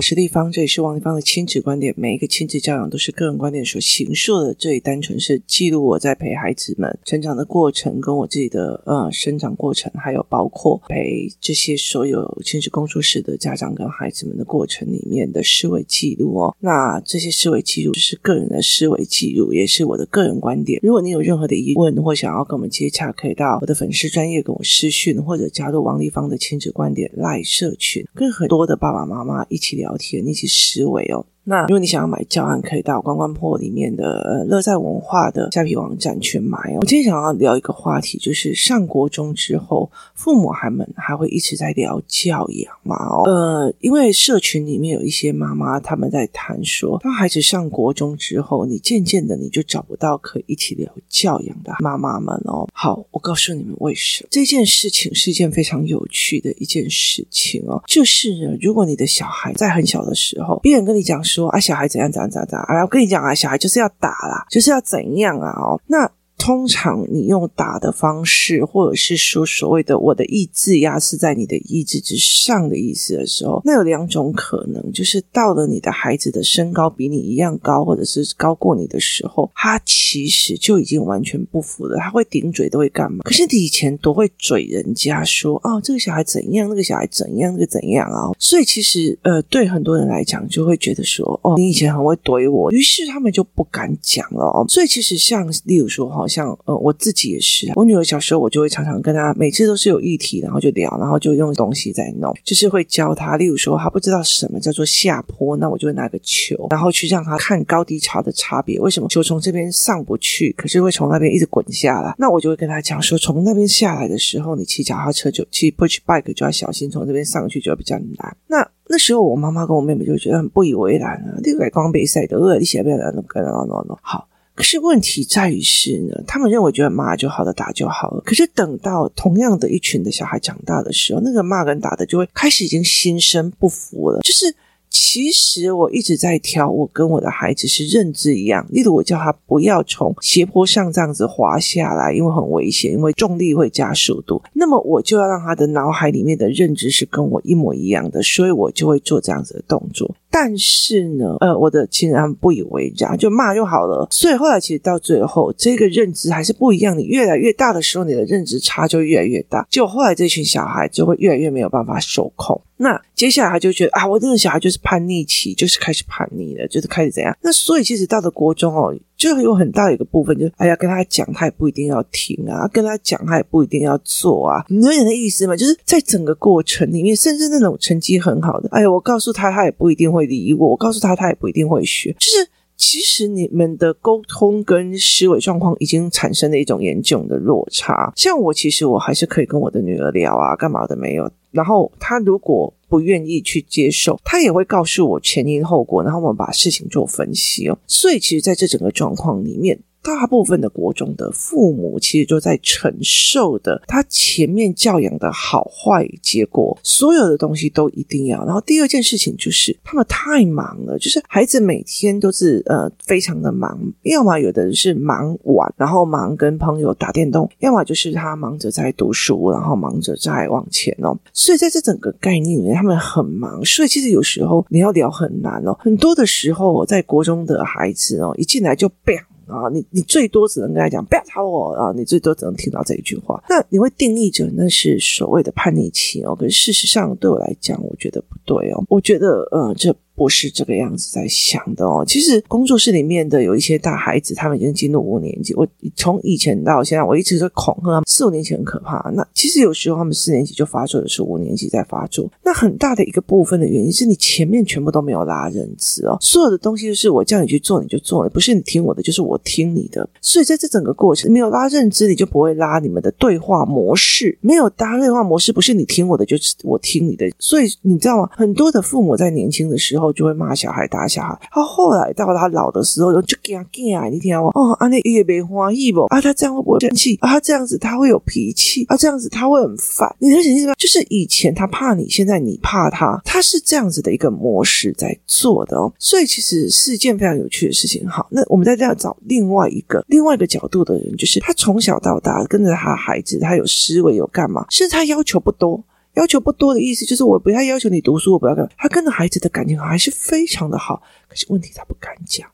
我是丽芳，这里是王丽芳的亲子观点。每一个亲子教养都是个人观点所形塑的，这里单纯是记录我在陪孩子们成长的过程，跟我自己的呃生长过程，还有包括陪这些所有亲子工作室的家长跟孩子们的过程里面的思维记录哦。那这些思维记录就是个人的思维记录，也是我的个人观点。如果你有任何的疑问或想要跟我们接洽，可以到我的粉丝专业跟我私讯，或者加入王丽芳的亲子观点赖社群，跟很多的爸爸妈妈一起聊聊天，一起思维哦。那如果你想要买教案，可以到关关破里面的乐在文化的虾皮网站去买哦。我今天想要聊一个话题，就是上国中之后，父母还们还会一直在聊教养嘛？哦，呃，因为社群里面有一些妈妈他们在谈说，当孩子上国中之后，你渐渐的你就找不到可以一起聊教养的妈妈们哦。好，我告诉你们为什么这件事情是一件非常有趣的一件事情哦，就是呢，如果你的小孩在很小的时候，别人跟你讲。说啊，小孩怎样怎样怎样怎样啊！我跟你讲啊，小孩就是要打啦，就是要怎样啊？哦，那。通常你用打的方式，或者是说所谓的“我的意志压是在你的意志之上”的意思的时候，那有两种可能，就是到了你的孩子的身高比你一样高，或者是高过你的时候，他其实就已经完全不服了，他会顶嘴，都会干嘛？可是你以前都会嘴人家说哦，这个小孩怎样，那个小孩怎样，那个怎样啊？所以其实呃，对很多人来讲，就会觉得说哦，你以前很会怼我，于是他们就不敢讲了哦。所以其实像例如说哈。像呃，我自己也是，我女儿小时候，我就会常常跟她，每次都是有议题，然后就聊，然后就用东西在弄，就是会教她。例如说，她不知道什么叫做下坡，那我就会拿个球，然后去让她看高低差的差别。为什么球从这边上不去，可是会从那边一直滚下来？那我就会跟她讲说，从那边下来的时候，你骑脚踏车就骑 push bike 就要小心，从这边上去就会比较难。那那时候我妈妈跟我妹妹就觉得很不以为然啊，这个光比赛的，呃，你写不了那个，那那那好。可是问题在于是呢，他们认为觉得骂就好了，打就好了。可是等到同样的一群的小孩长大的时候，那个骂跟打的就会开始已经心生不服了，就是。其实我一直在挑，我跟我的孩子是认知一样。例如，我叫他不要从斜坡上这样子滑下来，因为很危险，因为重力会加速度。那么，我就要让他的脑海里面的认知是跟我一模一样的，所以我就会做这样子的动作。但是呢，呃，我的亲人他们不以为然，就骂就好了。所以后来其实到最后，这个认知还是不一样。你越来越大的时候，你的认知差就越来越大。就后来这群小孩就会越来越没有办法受控。那接下来他就觉得啊，我这个小孩就是叛逆期，就是开始叛逆了，就是开始怎样？那所以其实到了国中哦，就有很大的一个部分，就是哎呀，跟他讲他也不一定要听啊，跟他讲他也不一定要做啊，你有点的意思吗？就是在整个过程里面，甚至那种成绩很好的，哎呀，我告诉他他也不一定会理我，我告诉他他也不一定会学，就是。其实你们的沟通跟思维状况已经产生了一种严重的落差。像我，其实我还是可以跟我的女儿聊啊，干嘛的没有。然后她如果不愿意去接受，她也会告诉我前因后果，然后我们把事情做分析哦。所以，其实在这整个状况里面。大部分的国中的父母其实就在承受的他前面教养的好坏结果，所有的东西都一定要。然后第二件事情就是他们太忙了，就是孩子每天都是呃非常的忙，要么有的人是忙玩，然后忙跟朋友打电动，要么就是他忙着在读书，然后忙着在往前哦。所以在这整个概念里面，他们很忙，所以其实有时候你要聊很难哦。很多的时候，在国中的孩子哦，一进来就飙。啊，你你最多只能跟他讲不要吵我啊，你最多只能听到这一句话。那你会定义着那是所谓的叛逆期哦，可是事实上对我来讲，我觉得不对哦，我觉得呃这。不是这个样子在想的哦。其实工作室里面的有一些大孩子，他们已经进入五年级。我从以前到现在，我一直在恐吓他们，四五年级很可怕。那其实有时候他们四年级就发作的是五年级在发作。那很大的一个部分的原因是你前面全部都没有拉认知哦，所有的东西就是我叫你去做你就做，不是你听我的就是我听你的。所以在这整个过程没有拉认知，你就不会拉你们的对话模式。没有搭对话模式，不是你听我的就是我听你的。所以你知道吗？很多的父母在年轻的时候。就会骂小孩、打小孩。他后来到他老的时候，就给他给啊，你听我哦，啊，那也没欢喜不啊？他这样会不会生气啊？他这样子他会有脾气啊？这样子他会很烦。你能想象吗？就是以前他怕你，现在你怕他，他是这样子的一个模式在做的哦。所以其实是一件非常有趣的事情。好，那我们在这样找另外一个另外一个角度的人，就是他从小到大跟着他孩子，他有思维有干嘛？其实他要求不多。要求不多的意思就是我不太要求你读书，我不要干嘛。他跟着孩子的感情还是非常的好，可是问题他不敢讲。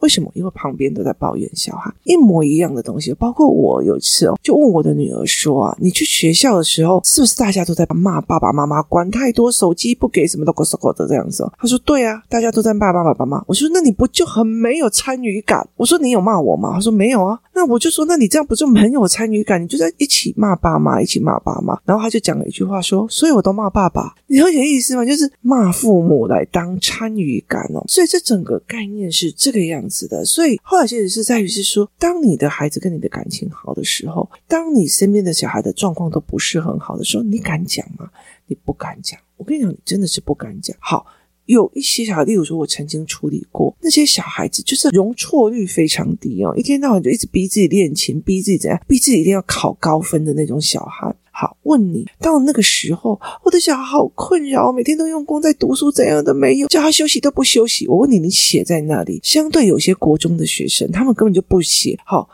为什么？因为旁边都在抱怨小孩一模一样的东西，包括我有一次哦，就问我的女儿说啊，你去学校的时候，是不是大家都在骂爸爸妈妈管太多，手机不给什么的，狗狗的这样子？她说对啊，大家都在骂爸爸妈妈。我说那你不就很没有参与感？我说你有骂我吗？她说没有啊。那我就说那你这样不就很有参与感？你就在一起骂爸妈，一起骂爸妈。然后他就讲了一句话说，所以我都骂爸爸。你很有意思吗？就是骂父母来当参与感哦。所以这整个概念是这个样子子的。所以。后来其实是在于是说，当你的孩子跟你的感情好的时候，当你身边的小孩的状况都不是很好的时候，你敢讲吗？你不敢讲。我跟你讲，你真的是不敢讲。好，有一些小孩，例如说，我曾经处理过那些小孩子，就是容错率非常低哦，一天到晚就一直逼自己练琴，逼自己怎样，逼自己一定要考高分的那种小孩。好，问你到那个时候，我的小孩好困扰，每天都用功在读书，怎样都没有，叫他休息都不休息。我问你，你写在那里？相对有些国中的学生，他们根本就不写。好，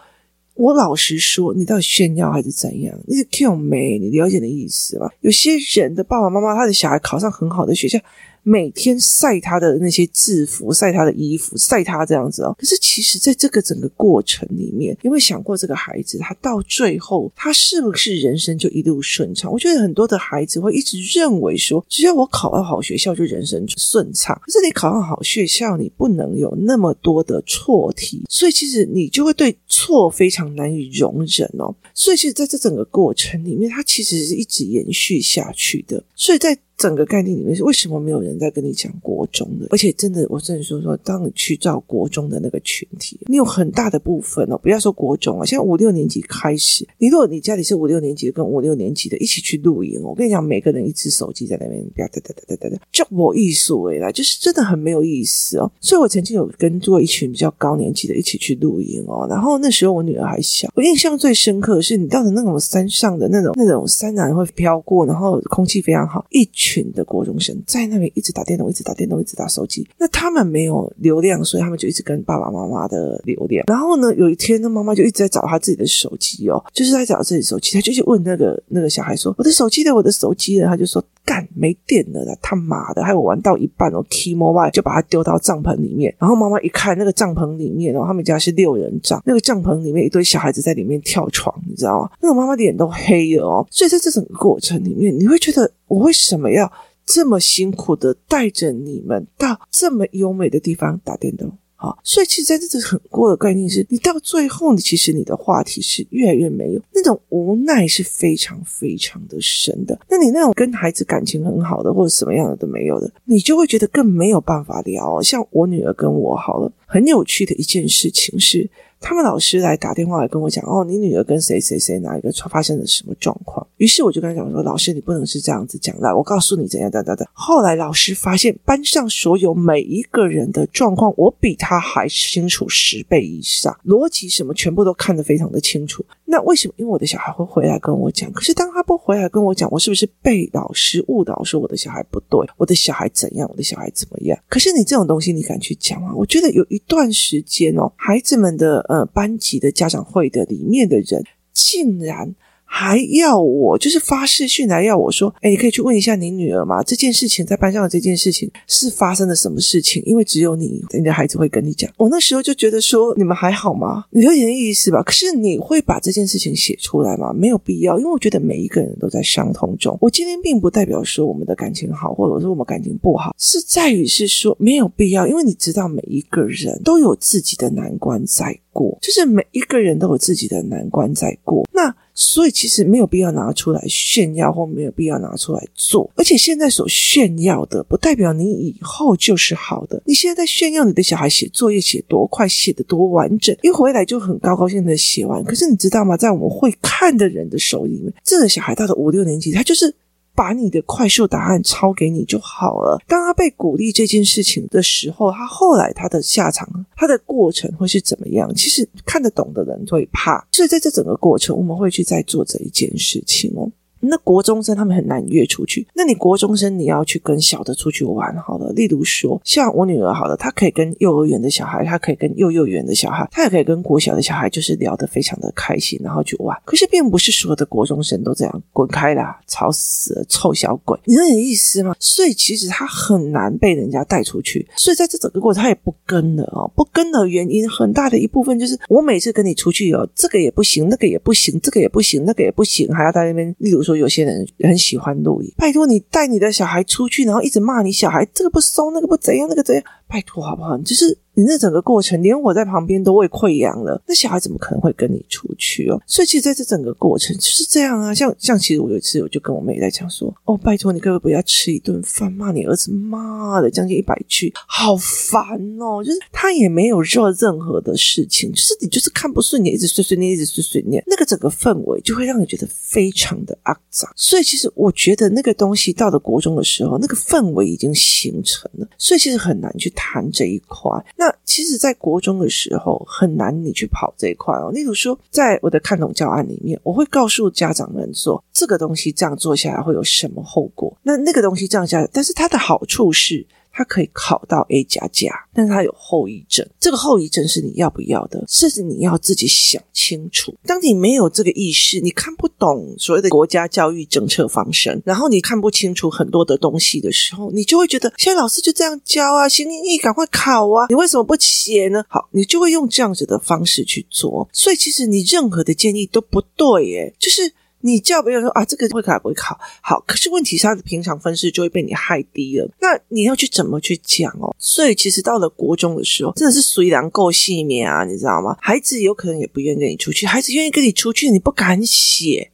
我老实说，你到底炫耀还是怎样？你是 Q 没？你了解的意思吧？有些人的爸爸妈妈，他的小孩考上很好的学校。每天晒他的那些制服，晒他的衣服，晒他这样子哦。可是其实，在这个整个过程里面，有没有想过这个孩子，他到最后，他是不是人生就一路顺畅？我觉得很多的孩子会一直认为说，只要我考到好学校，就人生顺畅。可是你考上好学校，你不能有那么多的错题，所以其实你就会对错非常难以容忍哦。所以其实，在这整个过程里面，它其实是一直延续下去的。所以在整个概念里面是为什么没有人在跟你讲国中的？而且真的，我真的说说，当你去照国中的那个群体，你有很大的部分哦，不要说国中啊，现在五六年级开始，你如果你家里是五六年级的，跟五六年级的一起去露营，我跟你讲，每个人一只手机在那边，哒哒哒哒哒哒，就我艺术为来，就是真的很没有意思哦。所以我曾经有跟过一群比较高年级的一起去露营哦，然后那时候我女儿还小，我印象最深刻的是你到的那种山上的那种那种山峦会飘过，然后空气非常好，一群的国中生在那边一直打电动，一直打电动，一直打手机。那他们没有流量，所以他们就一直跟爸爸妈妈的流量。然后呢，有一天呢，妈妈就一直在找他自己的手机哦，就是在找自己手机。他就去问那个那个小孩说：“我的手机呢，我的手机呢。”他就说：“干，没电了啦，他妈的！”还有玩到一半哦，key mobile 就把它丢到帐篷里面。然后妈妈一看那个帐篷里面哦，他们家是六人帐，那个帐篷里面一堆小孩子在里面跳床，你知道吗？那个妈妈脸都黑了哦。所以在这整个过程里面，你会觉得我为什么要？这么辛苦的带着你们到这么优美的地方打电动，好，所以其实在这很过的概念是，你到最后，你其实你的话题是越来越没有那种无奈，是非常非常的深的。那你那种跟孩子感情很好的，或者什么样的都没有的，你就会觉得更没有办法聊。像我女儿跟我好了，很有趣的一件事情是。他们老师来打电话来跟我讲，哦，你女儿跟谁谁谁哪一个发生了什么状况？于是我就跟他讲说，老师，你不能是这样子讲的，我告诉你怎样的的的。后来老师发现班上所有每一个人的状况，我比他还清楚十倍以上，逻辑什么全部都看得非常的清楚。那为什么？因为我的小孩会回来跟我讲，可是当他不回来跟我讲，我是不是被老师误导说我的小孩不对，我的小孩怎样，我的小孩怎么样？可是你这种东西，你敢去讲吗？我觉得有一段时间哦，孩子们的。呃，班级的家长会的里面的人，竟然。还要我就是发视讯来要我说，哎，你可以去问一下你女儿吗？这件事情在班上的这件事情是发生了什么事情？因为只有你，你的孩子会跟你讲。我那时候就觉得说，你们还好吗？你有点意思吧？可是你会把这件事情写出来吗？没有必要，因为我觉得每一个人都在伤痛中。我今天并不代表说我们的感情好，或者说我们感情不好，是在于是说没有必要，因为你知道每一个人都有自己的难关在过，就是每一个人都有自己的难关在过。那所以其实没有必要拿出来炫耀，或没有必要拿出来做。而且现在所炫耀的，不代表你以后就是好的。你现在在炫耀你的小孩写作业写多快，写得多完整，一回来就很高高兴的写完。可是你知道吗？在我们会看的人的手里面，这个小孩到了五六年级，他就是。把你的快速答案抄给你就好了。当他被鼓励这件事情的时候，他后来他的下场，他的过程会是怎么样？其实看得懂的人会怕。所以在这整个过程，我们会去再做这一件事情哦。那国中生他们很难约出去。那你国中生你要去跟小的出去玩，好了，例如说像我女儿，好了，她可以跟幼儿园的小孩，她可以跟幼幼园的小孩，她也可以跟国小的小孩，就是聊得非常的开心，然后去玩。可是并不是所有的国中生都这样，滚开啦，吵死了，臭小鬼，你懂我意思吗？所以其实他很难被人家带出去，所以在这整个过程他也不跟了哦，不跟的原因很大的一部分就是我每次跟你出去哦，这个也不行，那个也不行，这个也不行，那个也不行，还要在那边。例如说，有些人很喜欢露营，拜托你带你的小孩出去，然后一直骂你小孩，这个不松，那个不怎样，那个怎样，拜托好不好？你就是。你那整个过程，连我在旁边都胃溃疡了，那小孩怎么可能会跟你出去哦？所以其实在这整个过程就是这样啊。像像其实我有一次我就跟我妹在讲说，哦，拜托你可不可以不要吃一顿饭骂你儿子妈的将近一百句，好烦哦！就是他也没有做任何的事情，就是你就是看不顺眼，一直碎碎念，一直碎碎念，那个整个氛围就会让你觉得非常的肮脏。所以其实我觉得那个东西到了国中的时候，那个氛围已经形成了，所以其实很难去谈这一块。那那其实，在国中的时候很难你去跑这一块哦。例如说，在我的看懂教案里面，我会告诉家长们说，这个东西这样做下来会有什么后果。那那个东西这样下来，但是它的好处是。他可以考到 A 加加，但是他有后遗症。这个后遗症是你要不要的，甚至你要自己想清楚。当你没有这个意识，你看不懂所谓的国家教育政策方针，然后你看不清楚很多的东西的时候，你就会觉得现在老师就这样教啊，行，你赶快考啊，你为什么不写呢？好，你就会用这样子的方式去做。所以其实你任何的建议都不对，耶，就是。你叫别人说啊，这个会考不会考？好，可是问题是他的平常分数就会被你害低了。那你要去怎么去讲哦？所以其实到了国中的时候，真的是虽然够细绵啊，你知道吗？孩子有可能也不愿意跟你出去，孩子愿意跟你出去，你不敢写。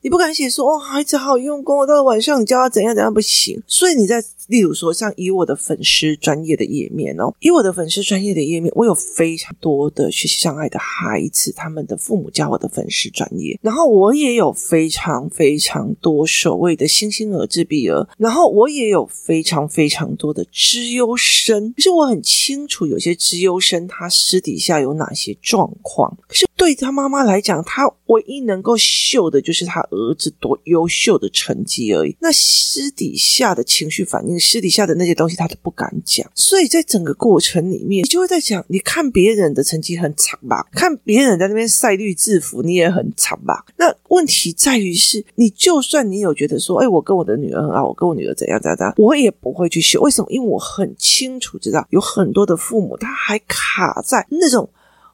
你不敢写说哦，孩子好用功，到了晚上你教他怎样怎样不行。所以你在例如说像以我的粉丝专业的页面哦，以我的粉丝专业的页面，我有非常多的学习障碍的孩子，他们的父母加我的粉丝专业，然后我也有非常非常多所谓的星星儿、自闭儿，然后我也有非常非常多的资优生。可是我很清楚，有些资优生他私底下有哪些状况，可是对他妈妈来讲，他唯一能够秀的就是他。儿子多优秀的成绩而已，那私底下的情绪反应，私底下的那些东西，他都不敢讲。所以在整个过程里面，你就会在讲，你看别人的成绩很惨吧，看别人在那边晒绿制服，你也很惨吧。那问题在于是，你就算你有觉得说，哎，我跟我的女儿很好，我跟我女儿怎样怎样，我也不会去修。为什么？因为我很清楚知道，有很多的父母他还卡在那种。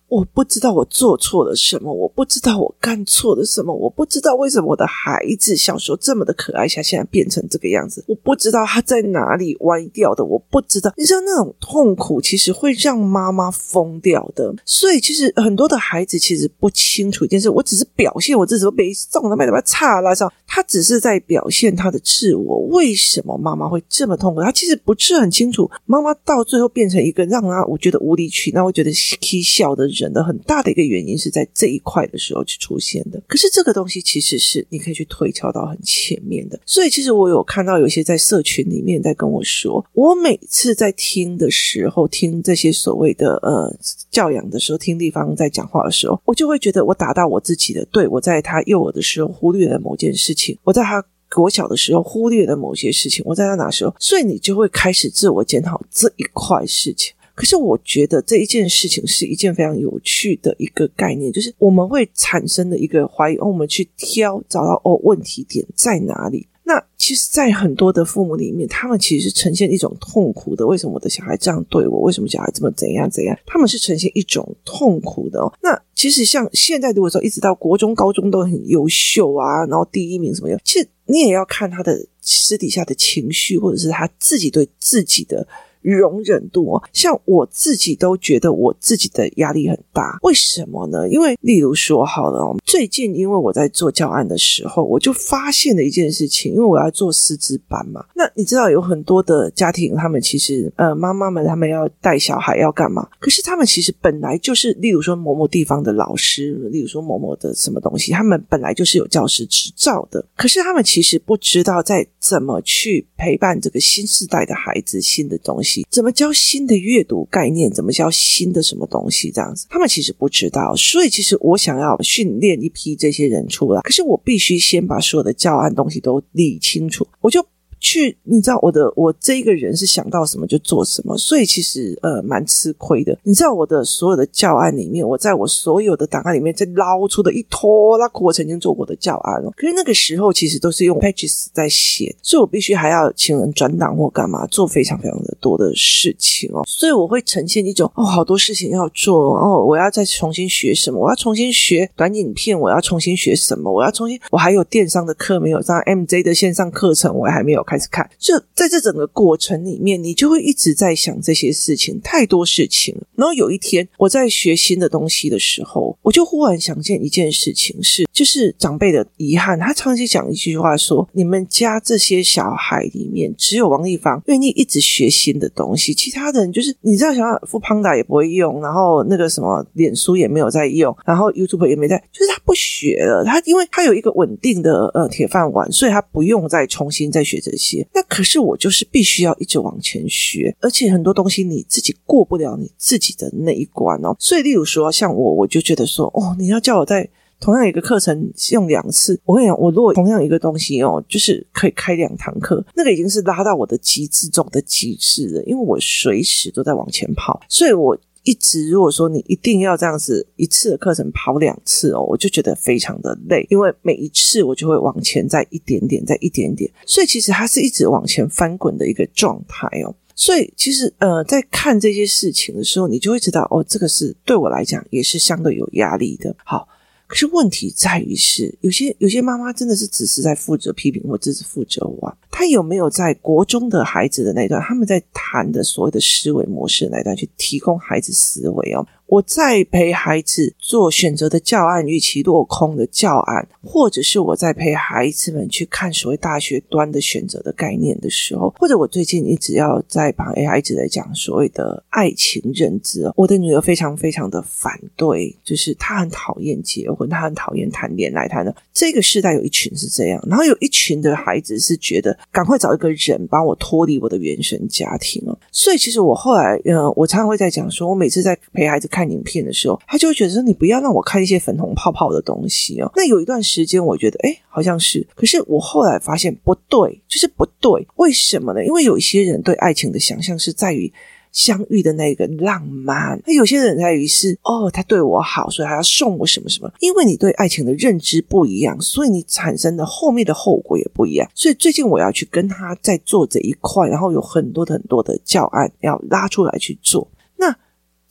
我不知道我做错了什么，我不知道我干错了什么，我不知道为什么我的孩子小时候这么的可爱，下现在变成这个样子，我不知道他在哪里歪掉的，我不知道。你知道那种痛苦其实会让妈妈疯掉的，所以其实很多的孩子其实不清楚一件事，我只是表现我自己，被送他妈的差拉上，他只是在表现他的自我。为什么妈妈会这么痛苦？他其实不是很清楚，妈妈到最后变成一个让他我觉得无理取闹，我觉得嬉笑的人。人的很大的一个原因是在这一块的时候去出现的，可是这个东西其实是你可以去推敲到很前面的，所以其实我有看到有些在社群里面在跟我说，我每次在听的时候，听这些所谓的呃教养的时候，听地方在讲话的时候，我就会觉得我打到我自己的，对，我在他幼儿的时候忽略了某件事情，我在他国小的时候忽略了某些事情，我在他哪时候，所以你就会开始自我检讨这一块事情。可是我觉得这一件事情是一件非常有趣的一个概念，就是我们会产生的一个怀疑，哦，我们去挑找到哦问题点在哪里。那其实，在很多的父母里面，他们其实是呈现一种痛苦的。为什么我的小孩这样对我？为什么小孩这么怎样怎样？他们是呈现一种痛苦的哦。那其实像现在，如果说一直到国中、高中都很优秀啊，然后第一名什么样，其实你也要看他的私底下的情绪，或者是他自己对自己的。容忍度哦，像我自己都觉得我自己的压力很大，为什么呢？因为例如说好了，最近因为我在做教案的时候，我就发现了一件事情，因为我要做师资班嘛。那你知道有很多的家庭，他们其实呃妈妈们他们要带小孩要干嘛？可是他们其实本来就是，例如说某某地方的老师，例如说某某的什么东西，他们本来就是有教师执照的，可是他们其实不知道在怎么去陪伴这个新时代的孩子新的东西。怎么教新的阅读概念，怎么教新的什么东西，这样子，他们其实不知道。所以，其实我想要训练一批这些人出来，可是我必须先把所有的教案东西都理清楚，我就。去，你知道我的我这一个人是想到什么就做什么，所以其实呃蛮吃亏的。你知道我的所有的教案里面，我在我所有的档案里面再捞出的一拖拉库我曾经做过的教案哦。可是那个时候其实都是用 Pages 在写，所以我必须还要请人转档或干嘛，做非常非常的多的事情哦。所以我会呈现一种哦，好多事情要做哦，我要再重新学什么，我要重新学短影片，我要重新学什么，我要重新，我还有电商的课没有上，MJ 的线上课程我还没有开。开始看，就在这整个过程里面，你就会一直在想这些事情，太多事情了。然后有一天，我在学新的东西的时候，我就忽然想见一件事情是，就是长辈的遗憾。他长期讲一句话说：“你们家这些小孩里面，只有王丽芳愿意一直学新的东西，其他人就是你知道，想要 foodpanda 也不会用，然后那个什么脸书也没有在用，然后 YouTube 也没在，就是他不学了。他因为他有一个稳定的呃铁饭碗，所以他不用再重新再学这些。”那可是我就是必须要一直往前学，而且很多东西你自己过不了你自己的那一关哦。所以，例如说像我，我就觉得说，哦，你要叫我在同样一个课程用两次，我跟你讲，我如果同样一个东西哦，就是可以开两堂课，那个已经是拉到我的极致中的极致了，因为我随时都在往前跑，所以我。一直如果说你一定要这样子一次的课程跑两次哦，我就觉得非常的累，因为每一次我就会往前再一点点，再一点点，所以其实它是一直往前翻滚的一个状态哦。所以其实呃，在看这些事情的时候，你就会知道哦，这个是对我来讲也是相对有压力的。好。是问题在于是，有些有些妈妈真的是只是在负责批评或只是负责玩，她有没有在国中的孩子的那段，他们在谈的所谓的思维模式那段去提供孩子思维哦？我在陪孩子做选择的教案，预期落空的教案，或者是我在陪孩子们去看所谓大学端的选择的概念的时候，或者我最近一直要在帮 A I 一直在讲所谓的爱情认知。我的女儿非常非常的反对，就是她很讨厌结婚，她很讨厌谈恋爱。谈的这个世代有一群是这样，然后有一群的孩子是觉得赶快找一个人帮我脱离我的原生家庭哦。所以其实我后来，嗯，我常常会在讲说，我每次在陪孩子看影片的时候，他就会觉得说：“你不要让我看一些粉红泡泡的东西哦。”那有一段时间，我觉得，哎，好像是。可是我后来发现不对，就是不对。为什么呢？因为有一些人对爱情的想象是在于相遇的那个浪漫，那有些人在于是哦，他对我好，所以他要送我什么什么。因为你对爱情的认知不一样，所以你产生的后面的后果也不一样。所以最近我要去跟他在做这一块，然后有很多的很多的教案要拉出来去做。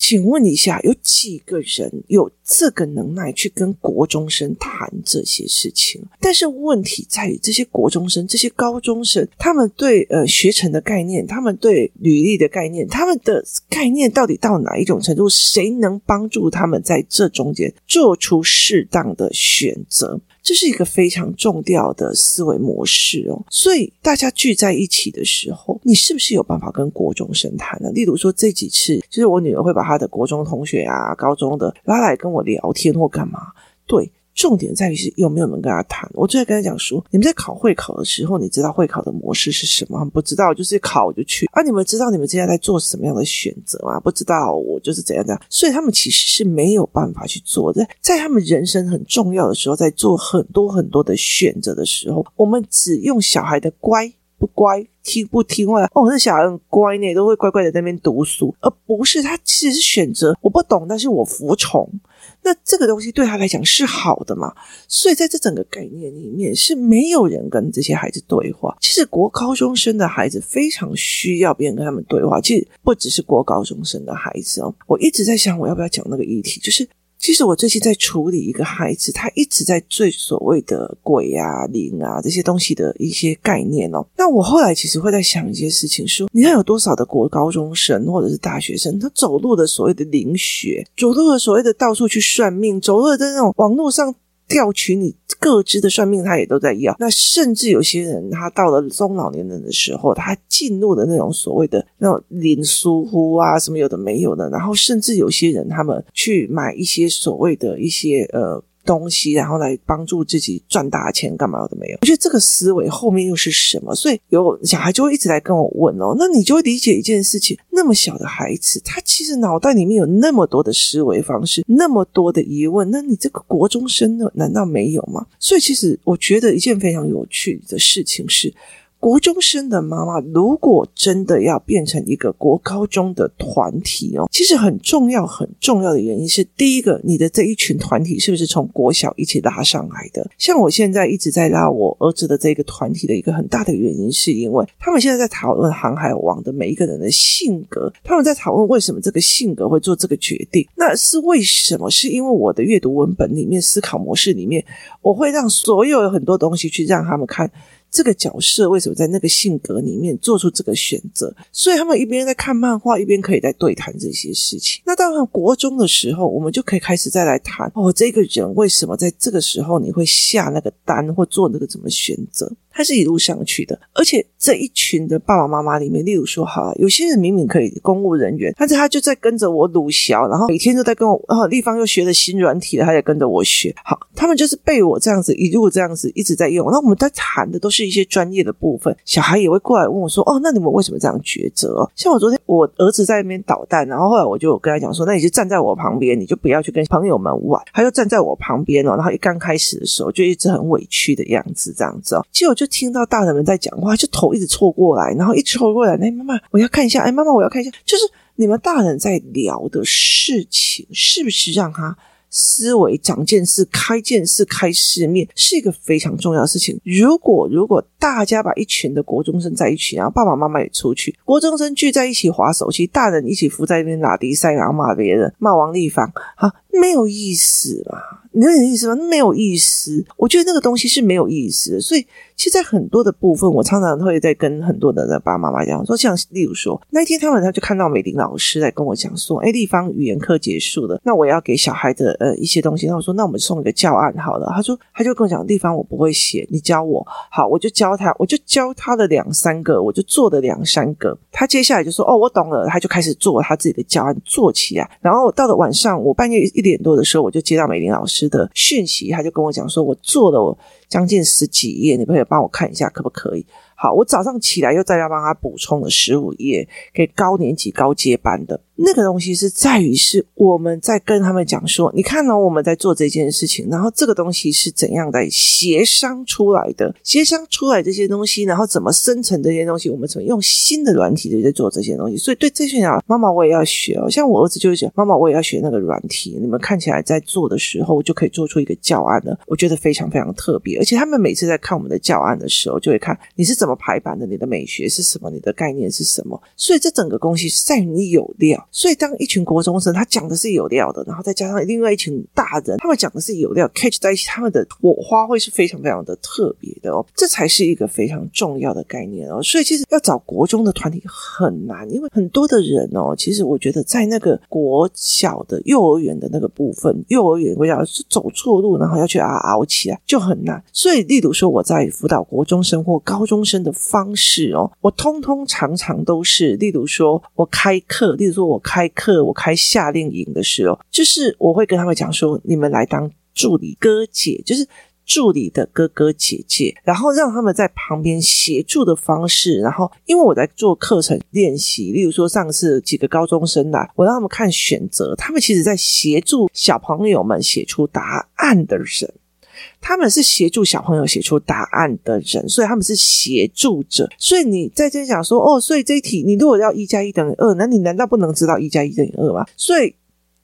请问一下，有几个人有这个能耐去跟国中生谈这些事情？但是问题在于，这些国中生、这些高中生，他们对呃学成的概念，他们对履历的概念，他们的概念到底到哪一种程度？谁能帮助他们在这中间做出适当的选择？这是一个非常重要的思维模式哦，所以大家聚在一起的时候，你是不是有办法跟国中生谈呢？例如说这几次，就是我女儿会把她的国中同学啊、高中的拉来跟我聊天或干嘛，对。重点在于是有没有人跟他谈。我就在跟他讲说，你们在考会考的时候，你知道会考的模式是什么？不知道，就是考就去啊。你们知道你们接下来做什么样的选择吗？不知道，我就是怎样怎样。所以他们其实是没有办法去做的。在他们人生很重要的时候，在做很多很多的选择的时候，我们只用小孩的乖不乖、听不听话。哦，那小孩很乖呢，都会乖乖的在那边读书，而不是他其实是选择我不懂，但是我服从。那这个东西对他来讲是好的嘛？所以在这整个概念里面是没有人跟这些孩子对话。其实国高中生的孩子非常需要别人跟他们对话。其实不只是国高中生的孩子哦，我一直在想我要不要讲那个议题，就是。其实我最近在处理一个孩子，他一直在最所谓的鬼啊、灵啊这些东西的一些概念哦。那我后来其实会在想一些事情，说你看有多少的国高中生或者是大学生，他走路的所谓的灵学，走路的所谓的到处去算命，走路的那种网络上。调取你各自的算命，他也都在要。那甚至有些人，他到了中老年人的时候，他进入的那种所谓的那种灵疏忽啊，什么有的没有的。然后甚至有些人，他们去买一些所谓的一些呃东西，然后来帮助自己赚大钱，干嘛都没有？我觉得这个思维后面又是什么？所以有小孩就会一直来跟我问哦，那你就会理解一件事情：那么小的孩子，他其实脑袋里面有那么多的思维方式，那么多的疑问，那你这个国中生呢，难道没有吗？所以其实我觉得一件非常有趣的事情是。国中生的妈妈，如果真的要变成一个国高中的团体哦，其实很重要、很重要的原因是，第一个，你的这一群团体是不是从国小一起拉上来的？像我现在一直在拉我儿子的这个团体的一个很大的原因，是因为他们现在在讨论《航海王》的每一个人的性格，他们在讨论为什么这个性格会做这个决定，那是为什么？是因为我的阅读文本里面思考模式里面，我会让所有很多东西去让他们看。这个角色为什么在那个性格里面做出这个选择？所以他们一边在看漫画，一边可以在对谈这些事情。那到了国中的时候，我们就可以开始再来谈哦，这个人为什么在这个时候你会下那个单或做那个怎么选择？他是一路上去的，而且这一群的爸爸妈妈里面，例如说，哈，有些人明明可以公务人员，但是他就在跟着我鲁小，然后每天都在跟我，啊，立方又学了新软体了，他也跟着我学。好，他们就是被我这样子一路这样子一直在用。那我们在谈的都是一些专业的部分，小孩也会过来问我说，哦，那你们为什么这样抉择？像我昨天我儿子在那边捣蛋，然后后来我就跟他讲说，那你就站在我旁边，你就不要去跟朋友们玩。他就站在我旁边哦，然后一刚开始的时候就一直很委屈的样子，这样子哦，结果就。就听到大人们在讲话，就头一直凑过来，然后一凑过来，哎，妈妈，我要看一下，哎，妈妈，我要看一下，就是你们大人在聊的事情，是不是让他思维长见识、开见识、开世面，是一个非常重要的事情。如果如果大家把一群的国中生在一起，然后爸爸妈妈也出去，国中生聚在一起滑手机，大人一起伏在那边拉低赛，然后骂别人，骂王立芳，啊，没有意思嘛。你有意思吗？没有意思。我觉得那个东西是没有意思的。所以，其实，在很多的部分，我常常会在跟很多的爸爸妈妈讲说，像例如说，那一天他们他就看到美玲老师在跟我讲说，哎，立方语言课结束了，那我要给小孩的呃一些东西。那我说，那我们送一个教案好了。他说，他就跟我讲，立方我不会写，你教我。好，我就教他，我就教他了两三个，我就做了两三个。他接下来就说，哦，我懂了。他就开始做他自己的教案，做起来。然后到了晚上，我半夜一点多的时候，我就接到美玲老师。的讯息，他就跟我讲说，我做了我将近十几页，你可以帮我看一下，可不可以？好，我早上起来又再要帮他补充了十五页，给高年级高阶班的。那个东西是在于是我们在跟他们讲说，你看呢、哦，我们在做这件事情，然后这个东西是怎样在协商出来的，协商出来这些东西，然后怎么生成这些东西，我们怎么用新的软体在做这些东西。所以对这些人啊，妈妈我也要学哦，像我儿子就会讲，妈妈我也要学那个软体。你们看起来在做的时候，就可以做出一个教案了，我觉得非常非常特别。而且他们每次在看我们的教案的时候，就会看你是怎么排版的，你的美学是什么，你的概念是什么。所以这整个东西是在于你有料。所以，当一群国中生他讲的是有料的，然后再加上另外一群大人，他们讲的是有料，catch 在一起，他们的火花会是非常非常的特别的哦。这才是一个非常重要的概念哦。所以，其实要找国中的团体很难，因为很多的人哦，其实我觉得在那个国小的幼儿园的那个部分，幼儿园国小是走错路，然后要去熬熬起来就很难。所以，例如说我在辅导国中生或高中生的方式哦，我通通常常都是，例如说我开课。例如说，我我开课，我开夏令营的时候，就是我会跟他们讲说：“你们来当助理哥姐，就是助理的哥哥姐姐，然后让他们在旁边协助的方式。然后，因为我在做课程练习，例如说上次几个高中生来，我让他们看选择，他们其实在协助小朋友们写出答案的人。”他们是协助小朋友写出答案的人，所以他们是协助者。所以你在这边讲说，哦，所以这一题你如果要一加一等于二，那你难道不能知道一加一等于二吗？所以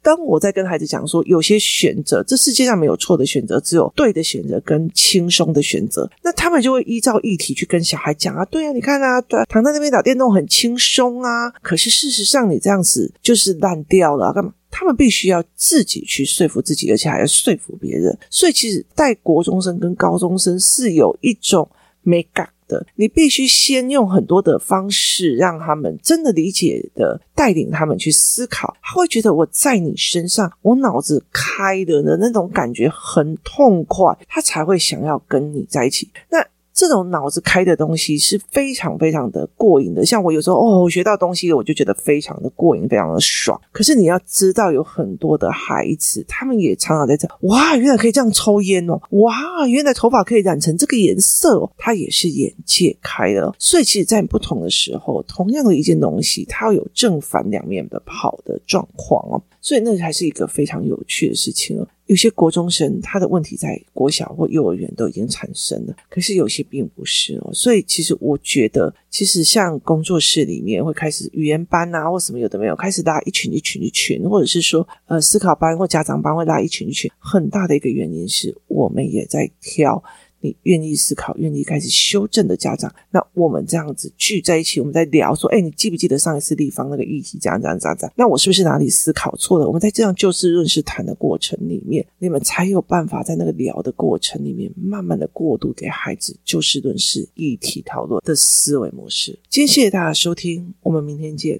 当我在跟孩子讲说，有些选择，这世界上没有错的选择，只有对的选择跟轻松的选择，那他们就会依照议题去跟小孩讲啊，对啊，你看啊，对啊，躺在那边打电动很轻松啊，可是事实上你这样子就是烂掉了，干嘛？他们必须要自己去说服自己，而且还要说服别人。所以，其实带国中生跟高中生是有一种美感的。你必须先用很多的方式，让他们真的理解的，带领他们去思考。他会觉得我在你身上，我脑子开的的那种感觉很痛快，他才会想要跟你在一起。那。这种脑子开的东西是非常非常的过瘾的。像我有时候哦，学到东西，我就觉得非常的过瘾，非常的爽。可是你要知道，有很多的孩子，他们也常常在这，哇，原来可以这样抽烟哦，哇，原来头发可以染成这个颜色哦，他也是眼界开了。所以，其实，在不同的时候，同样的一件东西，它有正反两面的跑的状况哦。所以，那还是一个非常有趣的事情哦。有些国中生他的问题在国小或幼儿园都已经产生了，可是有些并不是哦。所以其实我觉得，其实像工作室里面会开始语言班啊，或什么有的没有，开始拉一群一群一群，或者是说呃思考班或家长班会拉一群一群，很大的一个原因是我们也在挑。你愿意思考、愿意开始修正的家长，那我们这样子聚在一起，我们在聊说，哎，你记不记得上一次地方那个议题，这样这样这样这样？那我是不是哪里思考错了？我们在这样就事论事谈的过程里面，你们才有办法在那个聊的过程里面，慢慢的过渡给孩子就事论事、议题讨论的思维模式。今天谢谢大家收听，我们明天见。